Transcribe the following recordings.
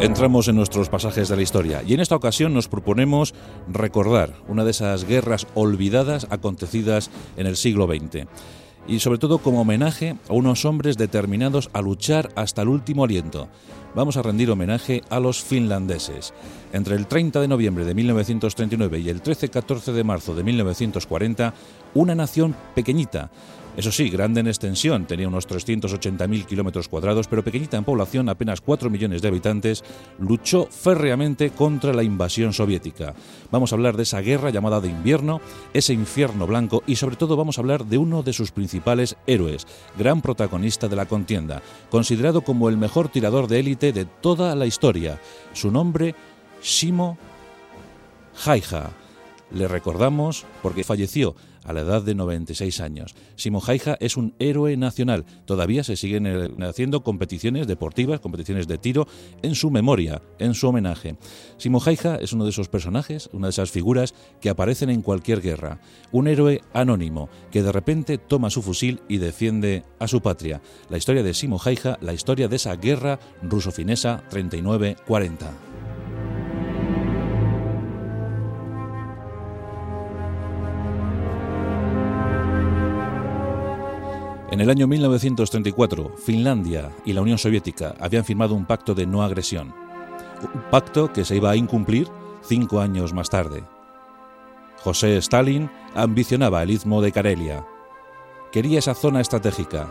Entramos en nuestros pasajes de la historia y en esta ocasión nos proponemos recordar una de esas guerras olvidadas acontecidas en el siglo XX y sobre todo como homenaje a unos hombres determinados a luchar hasta el último aliento. Vamos a rendir homenaje a los finlandeses. Entre el 30 de noviembre de 1939 y el 13-14 de marzo de 1940, una nación pequeñita, eso sí, grande en extensión, tenía unos 380.000 kilómetros cuadrados, pero pequeñita en población, apenas 4 millones de habitantes, luchó férreamente contra la invasión soviética. Vamos a hablar de esa guerra llamada de invierno, ese infierno blanco y sobre todo vamos a hablar de uno de sus principales héroes, gran protagonista de la contienda, considerado como el mejor tirador de élite de toda la historia. Su nombre, Shimo Haija. Le recordamos porque falleció a la edad de 96 años. Simo Haija es un héroe nacional. Todavía se siguen eh, haciendo competiciones deportivas, competiciones de tiro en su memoria, en su homenaje. Simo Haija es uno de esos personajes, una de esas figuras que aparecen en cualquier guerra. Un héroe anónimo que de repente toma su fusil y defiende a su patria. La historia de Simo Haija, la historia de esa guerra ruso-finesa 39-40. En el año 1934, Finlandia y la Unión Soviética habían firmado un pacto de no agresión, un pacto que se iba a incumplir cinco años más tarde. José Stalin ambicionaba el istmo de Karelia. Quería esa zona estratégica.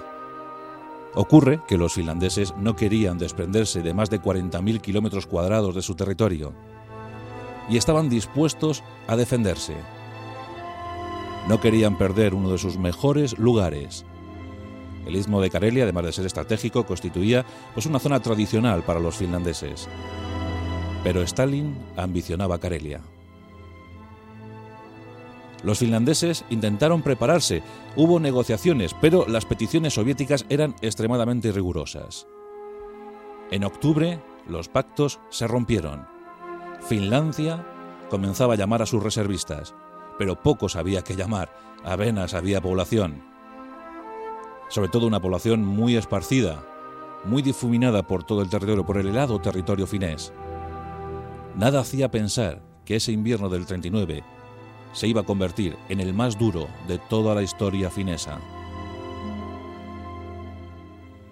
Ocurre que los finlandeses no querían desprenderse de más de 40.000 kilómetros cuadrados de su territorio y estaban dispuestos a defenderse. No querían perder uno de sus mejores lugares, el istmo de Karelia, además de ser estratégico, constituía pues una zona tradicional para los finlandeses. Pero Stalin ambicionaba Karelia. Los finlandeses intentaron prepararse, hubo negociaciones, pero las peticiones soviéticas eran extremadamente rigurosas. En octubre, los pactos se rompieron. Finlandia comenzaba a llamar a sus reservistas, pero pocos había que llamar, apenas había población sobre todo una población muy esparcida, muy difuminada por todo el territorio, por el helado territorio finés. Nada hacía pensar que ese invierno del 39 se iba a convertir en el más duro de toda la historia finesa.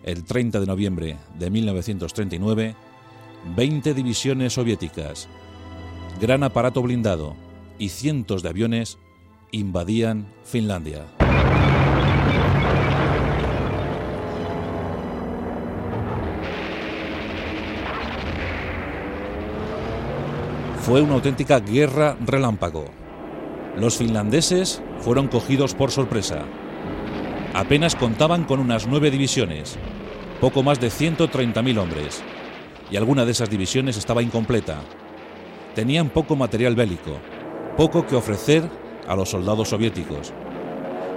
El 30 de noviembre de 1939, 20 divisiones soviéticas, gran aparato blindado y cientos de aviones invadían Finlandia. Fue una auténtica guerra relámpago. Los finlandeses fueron cogidos por sorpresa. Apenas contaban con unas nueve divisiones, poco más de 130.000 hombres, y alguna de esas divisiones estaba incompleta. Tenían poco material bélico, poco que ofrecer a los soldados soviéticos.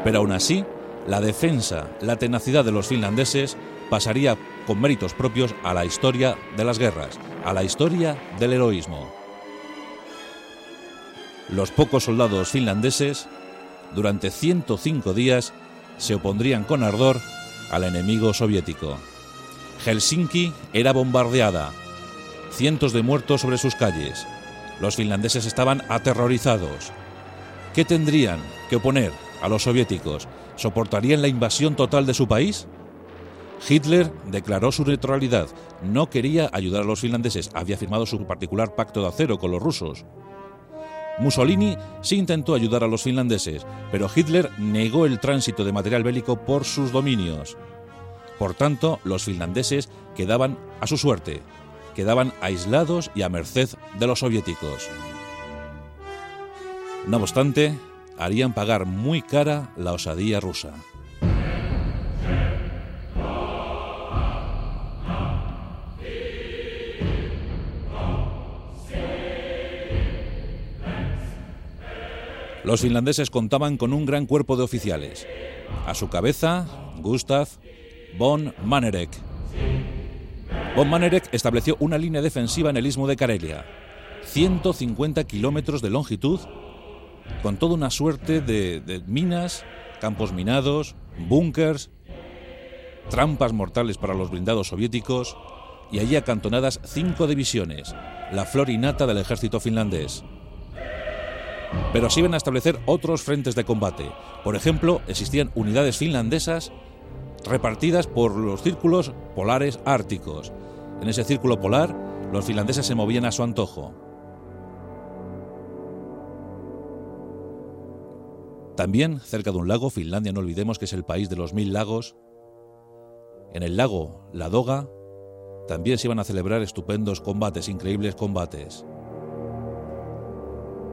Pero aún así, la defensa, la tenacidad de los finlandeses pasaría con méritos propios a la historia de las guerras, a la historia del heroísmo. Los pocos soldados finlandeses, durante 105 días, se opondrían con ardor al enemigo soviético. Helsinki era bombardeada, cientos de muertos sobre sus calles. Los finlandeses estaban aterrorizados. ¿Qué tendrían que oponer a los soviéticos? ¿Soportarían la invasión total de su país? Hitler declaró su neutralidad. No quería ayudar a los finlandeses. Había firmado su particular pacto de acero con los rusos. Mussolini sí intentó ayudar a los finlandeses, pero Hitler negó el tránsito de material bélico por sus dominios. Por tanto, los finlandeses quedaban a su suerte, quedaban aislados y a merced de los soviéticos. No obstante, harían pagar muy cara la osadía rusa. Los finlandeses contaban con un gran cuerpo de oficiales. A su cabeza, Gustav von Manerek. Von Manerek estableció una línea defensiva en el istmo de Karelia, 150 kilómetros de longitud, con toda una suerte de, minas, campos minados, búnkers, trampas mortales para los blindados soviéticos, y allí acantonadas cinco divisiones, la florinata del ejército finlandés. Pero se iban a establecer otros frentes de combate. Por ejemplo, existían unidades finlandesas repartidas por los círculos polares árticos. En ese círculo polar, los finlandeses se movían a su antojo. También, cerca de un lago, Finlandia no olvidemos que es el país de los mil lagos, en el lago Ladoga también se iban a celebrar estupendos combates, increíbles combates.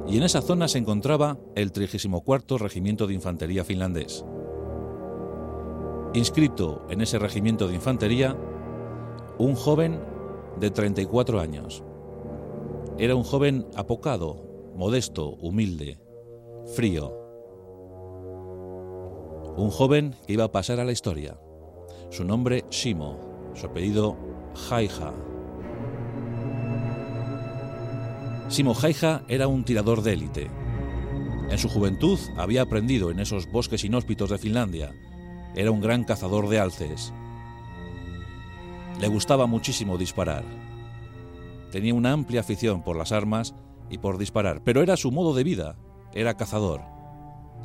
Y en esa zona se encontraba el 34 Regimiento de Infantería finlandés. Inscrito en ese regimiento de infantería, un joven de 34 años. Era un joven apocado, modesto, humilde, frío. Un joven que iba a pasar a la historia. Su nombre Shimo, su apellido Jaija. Simo Jaija era un tirador de élite. En su juventud había aprendido en esos bosques inhóspitos de Finlandia. Era un gran cazador de alces. Le gustaba muchísimo disparar. Tenía una amplia afición por las armas y por disparar, pero era su modo de vida. Era cazador.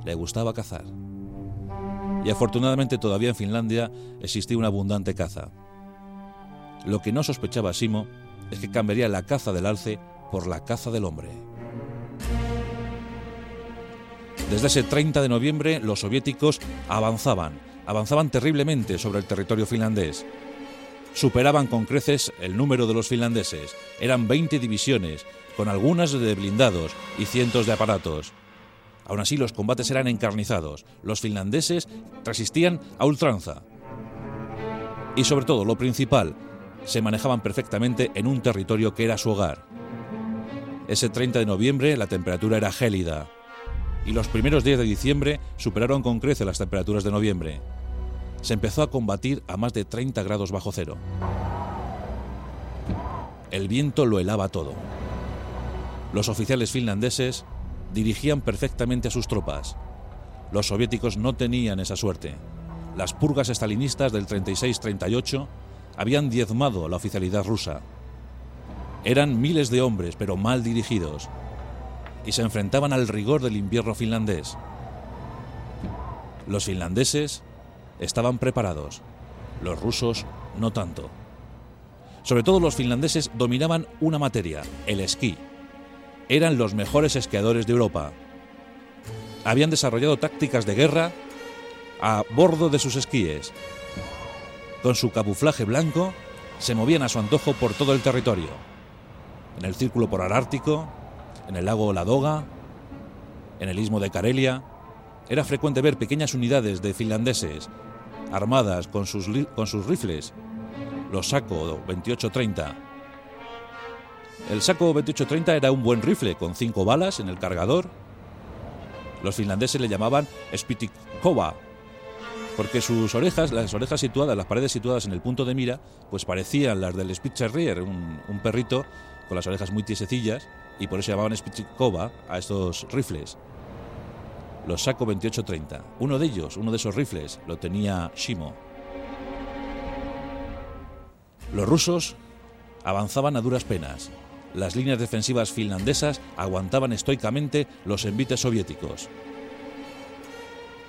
Le gustaba cazar y afortunadamente todavía en Finlandia existía una abundante caza. Lo que no sospechaba Simo es que cambiaría la caza del alce por la caza del hombre. Desde ese 30 de noviembre los soviéticos avanzaban, avanzaban terriblemente sobre el territorio finlandés. Superaban con creces el número de los finlandeses. Eran 20 divisiones, con algunas de blindados y cientos de aparatos. Aún así, los combates eran encarnizados. Los finlandeses resistían a ultranza. Y sobre todo, lo principal, se manejaban perfectamente en un territorio que era su hogar. Ese 30 de noviembre la temperatura era gélida y los primeros días de diciembre superaron con creces las temperaturas de noviembre. Se empezó a combatir a más de 30 grados bajo cero. El viento lo helaba todo. Los oficiales finlandeses dirigían perfectamente a sus tropas. Los soviéticos no tenían esa suerte. Las purgas estalinistas del 36-38 habían diezmado a la oficialidad rusa. Eran miles de hombres, pero mal dirigidos, y se enfrentaban al rigor del invierno finlandés. Los finlandeses estaban preparados, los rusos no tanto. Sobre todo los finlandeses dominaban una materia, el esquí eran los mejores esquiadores de Europa. Habían desarrollado tácticas de guerra a bordo de sus esquíes. Con su camuflaje blanco, se movían a su antojo por todo el territorio. En el círculo polar ártico, en el lago Ladoga, en el istmo de Karelia, era frecuente ver pequeñas unidades de finlandeses armadas con sus, con sus rifles, los Saco 2830, el saco 2830 era un buen rifle con cinco balas en el cargador. Los finlandeses le llamaban Spitikova, porque sus orejas, las orejas situadas, las paredes situadas en el punto de mira, pues parecían las del Spitzerrier, un, un perrito con las orejas muy tiesecillas, y por eso llamaban Spitikova a estos rifles. Los saco 2830. Uno de ellos, uno de esos rifles, lo tenía Shimo. Los rusos avanzaban a duras penas las líneas defensivas finlandesas aguantaban estoicamente los envites soviéticos.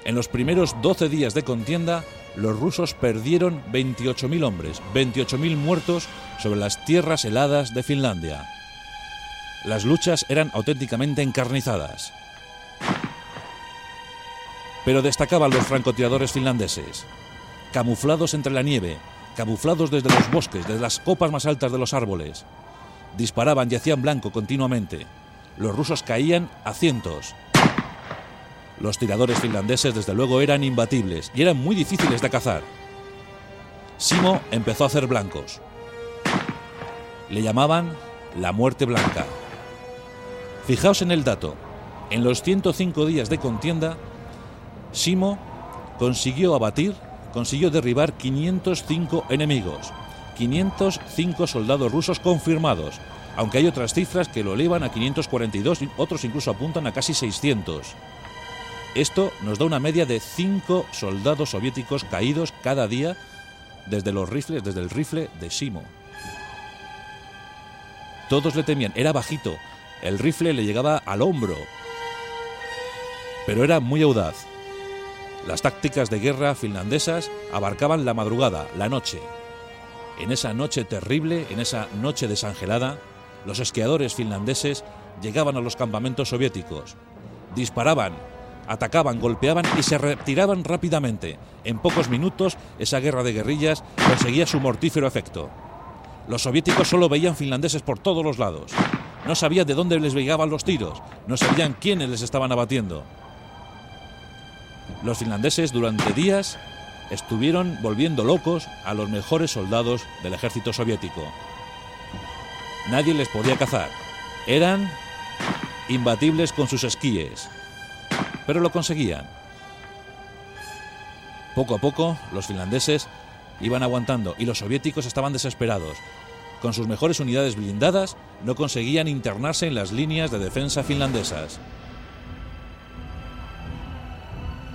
En los primeros 12 días de contienda, los rusos perdieron 28.000 hombres, 28.000 muertos sobre las tierras heladas de Finlandia. Las luchas eran auténticamente encarnizadas. Pero destacaban los francotiradores finlandeses, camuflados entre la nieve, camuflados desde los bosques, desde las copas más altas de los árboles, disparaban y hacían blanco continuamente. Los rusos caían a cientos. Los tiradores finlandeses desde luego eran imbatibles y eran muy difíciles de cazar. Simo empezó a hacer blancos. Le llamaban la muerte blanca. Fijaos en el dato. En los 105 días de contienda, Simo consiguió abatir, consiguió derribar 505 enemigos. 505 soldados rusos confirmados, aunque hay otras cifras que lo elevan a 542 y otros incluso apuntan a casi 600. Esto nos da una media de 5 soldados soviéticos caídos cada día desde los rifles, desde el rifle de Simo. Todos le temían, era bajito, el rifle le llegaba al hombro, pero era muy audaz. Las tácticas de guerra finlandesas abarcaban la madrugada, la noche. En esa noche terrible, en esa noche desangelada, los esquiadores finlandeses llegaban a los campamentos soviéticos, disparaban, atacaban, golpeaban y se retiraban rápidamente. En pocos minutos, esa guerra de guerrillas conseguía su mortífero efecto. Los soviéticos solo veían finlandeses por todos los lados. No sabían de dónde les llegaban los tiros, no sabían quiénes les estaban abatiendo. Los finlandeses durante días estuvieron volviendo locos a los mejores soldados del ejército soviético. Nadie les podía cazar. Eran imbatibles con sus esquíes. Pero lo conseguían. Poco a poco, los finlandeses iban aguantando y los soviéticos estaban desesperados. Con sus mejores unidades blindadas, no conseguían internarse en las líneas de defensa finlandesas.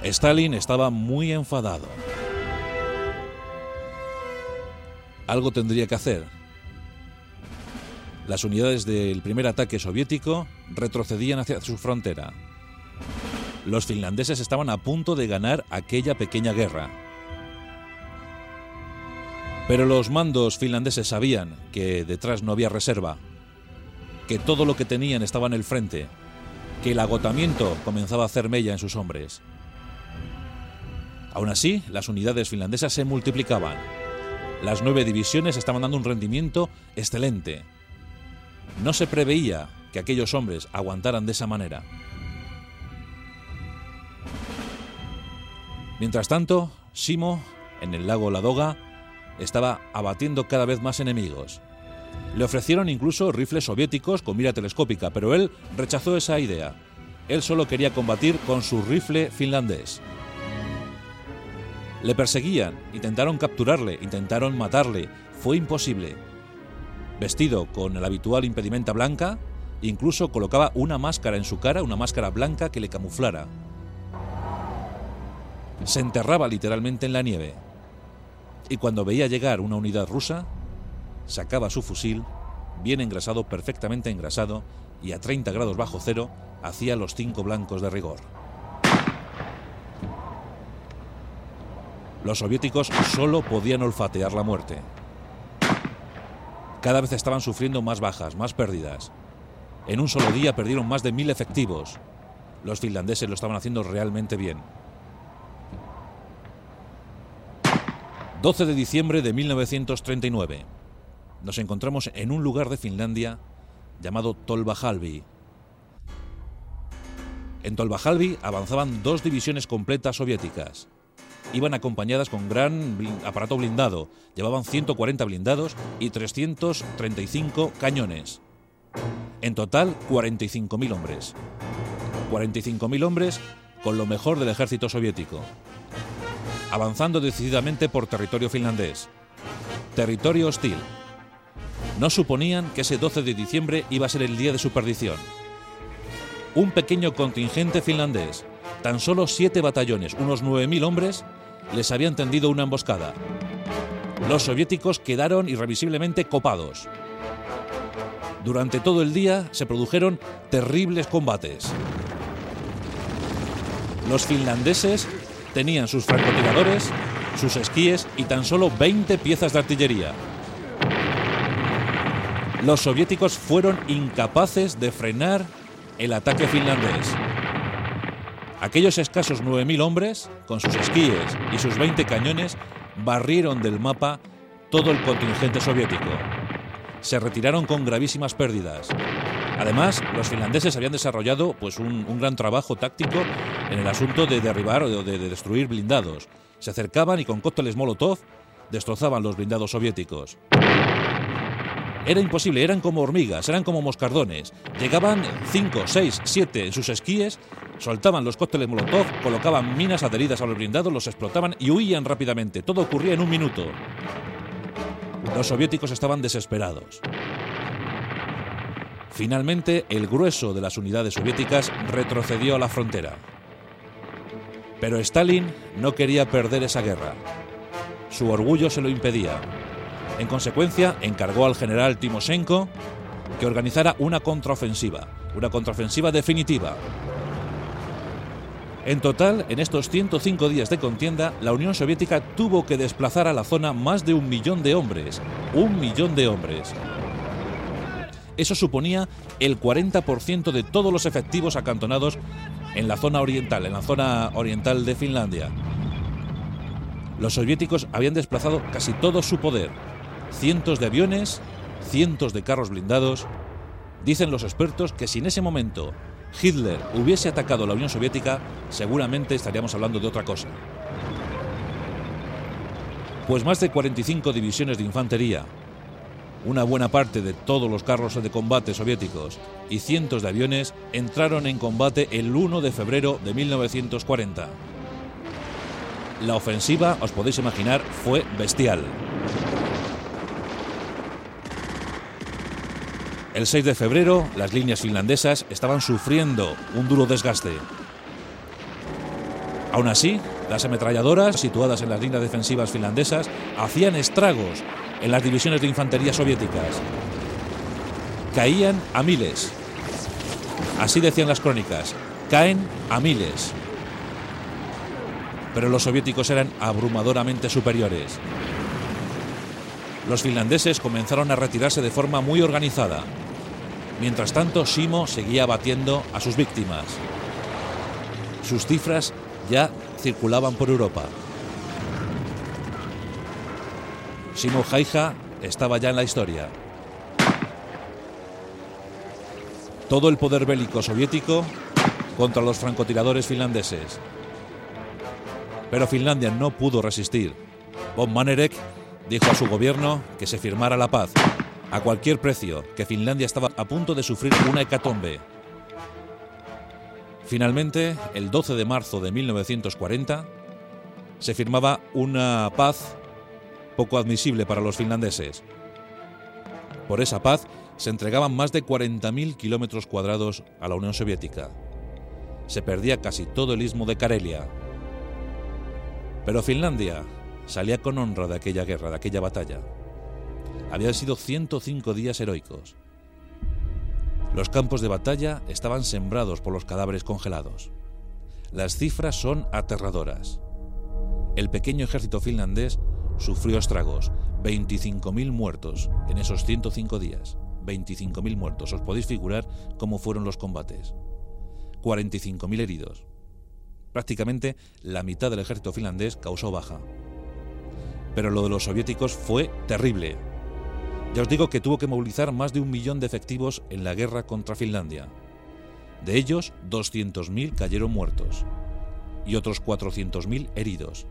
Stalin estaba muy enfadado. Algo tendría que hacer. Las unidades del primer ataque soviético retrocedían hacia su frontera. Los finlandeses estaban a punto de ganar aquella pequeña guerra. Pero los mandos finlandeses sabían que detrás no había reserva, que todo lo que tenían estaba en el frente, que el agotamiento comenzaba a hacer mella en sus hombres. Aún así, las unidades finlandesas se multiplicaban. Las nueve divisiones estaban dando un rendimiento excelente. No se preveía que aquellos hombres aguantaran de esa manera. Mientras tanto, Simo, en el lago Ladoga, estaba abatiendo cada vez más enemigos. Le ofrecieron incluso rifles soviéticos con mira telescópica, pero él rechazó esa idea. Él solo quería combatir con su rifle finlandés. Le perseguían, intentaron capturarle, intentaron matarle. Fue imposible. Vestido con el habitual impedimenta blanca, incluso colocaba una máscara en su cara, una máscara blanca que le camuflara. Se enterraba literalmente en la nieve. Y cuando veía llegar una unidad rusa, sacaba su fusil, bien engrasado, perfectamente engrasado, y a 30 grados bajo cero, hacía los cinco blancos de rigor. Los soviéticos solo podían olfatear la muerte. Cada vez estaban sufriendo más bajas, más pérdidas. En un solo día perdieron más de mil efectivos. Los finlandeses lo estaban haciendo realmente bien. 12 de diciembre de 1939. Nos encontramos en un lugar de Finlandia llamado Tolvajalvi. En Tolvajalvi avanzaban dos divisiones completas soviéticas iban acompañadas con gran aparato blindado. Llevaban 140 blindados y 335 cañones. En total, 45.000 hombres. 45.000 hombres con lo mejor del ejército soviético. Avanzando decididamente por territorio finlandés. Territorio hostil. No suponían que ese 12 de diciembre iba a ser el día de su perdición. Un pequeño contingente finlandés, tan solo siete batallones, unos 9.000 hombres, les habían tendido una emboscada. Los soviéticos quedaron irrevisiblemente copados. Durante todo el día se produjeron terribles combates. Los finlandeses tenían sus francotiradores, sus esquíes y tan solo 20 piezas de artillería. Los soviéticos fueron incapaces de frenar el ataque finlandés. Aquellos escasos 9.000 hombres, con sus esquíes y sus 20 cañones, barrieron del mapa todo el contingente soviético. Se retiraron con gravísimas pérdidas. Además, los finlandeses habían desarrollado pues, un, gran trabajo táctico en el asunto de derribar o de, de destruir blindados. Se acercaban y con cócteles Molotov destrozaban los blindados soviéticos. Era imposible, eran como hormigas, eran como moscardones. Llegaban 5, 6, 7 en sus esquíes, soltaban los cócteles Molotov, colocaban minas adheridas a los blindados, los explotaban y huían rápidamente. Todo ocurría en un minuto. Los soviéticos estaban desesperados. Finalmente, el grueso de las unidades soviéticas retrocedió a la frontera. Pero Stalin no quería perder esa guerra. Su orgullo se lo impedía. En consecuencia, encargó al general Timoshenko que organizara una contraofensiva, una contraofensiva definitiva. En total, en estos 105 días de contienda, la Unión Soviética tuvo que desplazar a la zona más de un millón de hombres. Un millón de hombres. Eso suponía el 40% de todos los efectivos acantonados en la zona oriental, en la zona oriental de Finlandia. Los soviéticos habían desplazado casi todo su poder. Cientos de aviones, cientos de carros blindados. Dicen los expertos que si en ese momento Hitler hubiese atacado la Unión Soviética, seguramente estaríamos hablando de otra cosa. Pues más de 45 divisiones de infantería, una buena parte de todos los carros de combate soviéticos y cientos de aviones entraron en combate el 1 de febrero de 1940. La ofensiva, os podéis imaginar, fue bestial. El 6 de febrero, las líneas finlandesas estaban sufriendo un duro desgaste. Aún así, las ametralladoras situadas en las líneas defensivas finlandesas hacían estragos en las divisiones de infantería soviéticas. Caían a miles. Así decían las crónicas, caen a miles. Pero los soviéticos eran abrumadoramente superiores. Los finlandeses comenzaron a retirarse de forma muy organizada. Mientras tanto, Simo seguía batiendo a sus víctimas. Sus cifras ya circulaban por Europa. Simo Haija estaba ya en la historia. Todo el poder bélico soviético contra los francotiradores finlandeses. Pero Finlandia no pudo resistir. Von Manerek dijo a su gobierno que se firmara la paz a cualquier precio, que Finlandia estaba a punto de sufrir una hecatombe. Finalmente, el 12 de marzo de 1940, se firmaba una paz poco admisible para los finlandeses. Por esa paz se entregaban más de 40.000 kilómetros cuadrados a la Unión Soviética. Se perdía casi todo el istmo de Karelia. Pero Finlandia salía con honra de aquella guerra, de aquella batalla. Habían sido 105 días heroicos. Los campos de batalla estaban sembrados por los cadáveres congelados. Las cifras son aterradoras. El pequeño ejército finlandés sufrió estragos, 25.000 muertos en esos 105 días. 25.000 muertos. Os podéis figurar cómo fueron los combates. 45.000 heridos. Prácticamente la mitad del ejército finlandés causó baja. Pero lo de los soviéticos fue terrible. Ya os digo que tuvo que movilizar más de un millón de efectivos en la guerra contra Finlandia. De ellos, 200.000 cayeron muertos y otros 400.000 heridos.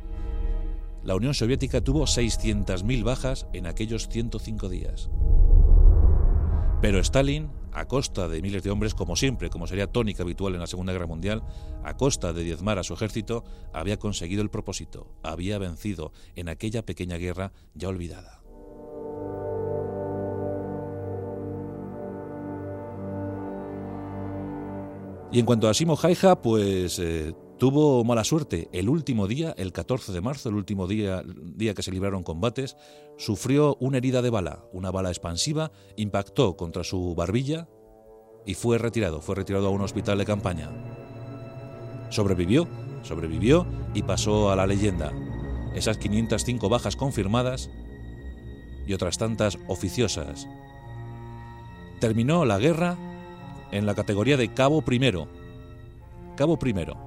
La Unión Soviética tuvo 600.000 bajas en aquellos 105 días. Pero Stalin, a costa de miles de hombres, como siempre, como sería tónica habitual en la Segunda Guerra Mundial, a costa de diezmar a su ejército, había conseguido el propósito, había vencido en aquella pequeña guerra ya olvidada. Y en cuanto a Simo Haija, pues eh, tuvo mala suerte. El último día, el 14 de marzo, el último día, día que se libraron combates, sufrió una herida de bala, una bala expansiva, impactó contra su barbilla y fue retirado, fue retirado a un hospital de campaña. Sobrevivió, sobrevivió y pasó a la leyenda. Esas 505 bajas confirmadas y otras tantas oficiosas. Terminó la guerra en la categoría de cabo primero. Cabo primero.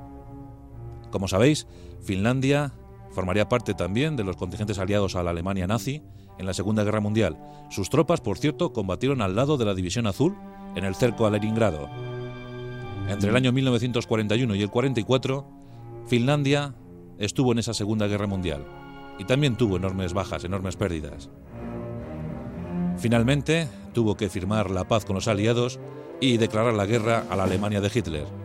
Como sabéis, Finlandia formaría parte también de los contingentes aliados a la Alemania nazi en la Segunda Guerra Mundial. Sus tropas, por cierto, combatieron al lado de la División Azul en el cerco a Leningrado. Entre el año 1941 y el 44, Finlandia estuvo en esa Segunda Guerra Mundial y también tuvo enormes bajas, enormes pérdidas. Finalmente, tuvo que firmar la paz con los aliados y declarar la guerra a la Alemania de Hitler.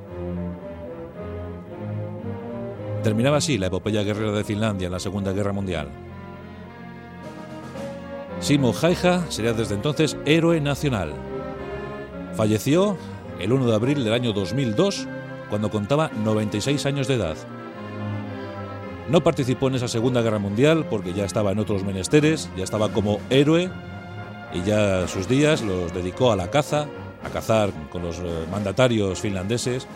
Terminaba así la epopeya guerrera de Finlandia en la Segunda Guerra Mundial. Simo Haija sería desde entonces héroe nacional. Falleció el 1 de abril del año 2002 cuando contaba 96 años de edad. No participó en esa Segunda Guerra Mundial porque ya estaba en otros menesteres, ya estaba como héroe y ya sus días los dedicó a la caza, a cazar con los eh, mandatarios finlandeses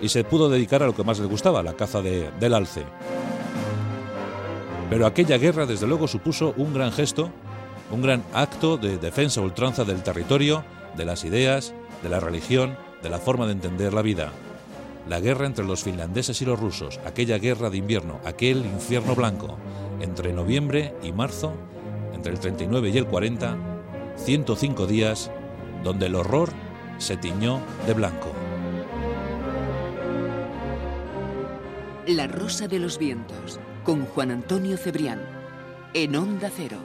y se pudo dedicar a lo que más le gustaba, la caza del alce. Pero aquella guerra desde luego supuso un gran gesto, un gran acto de defensa ultranza del territorio, de las ideas, de la religión, de la forma de entender la vida. La guerra entre los finlandeses y los rusos, aquella guerra de invierno, aquel infierno blanco, entre noviembre y marzo, entre el 39 y el 40, 105 días, donde el horror se tiñó de blanco. La Rosa de los Vientos, con Juan Antonio Cebrián, en Onda Cero.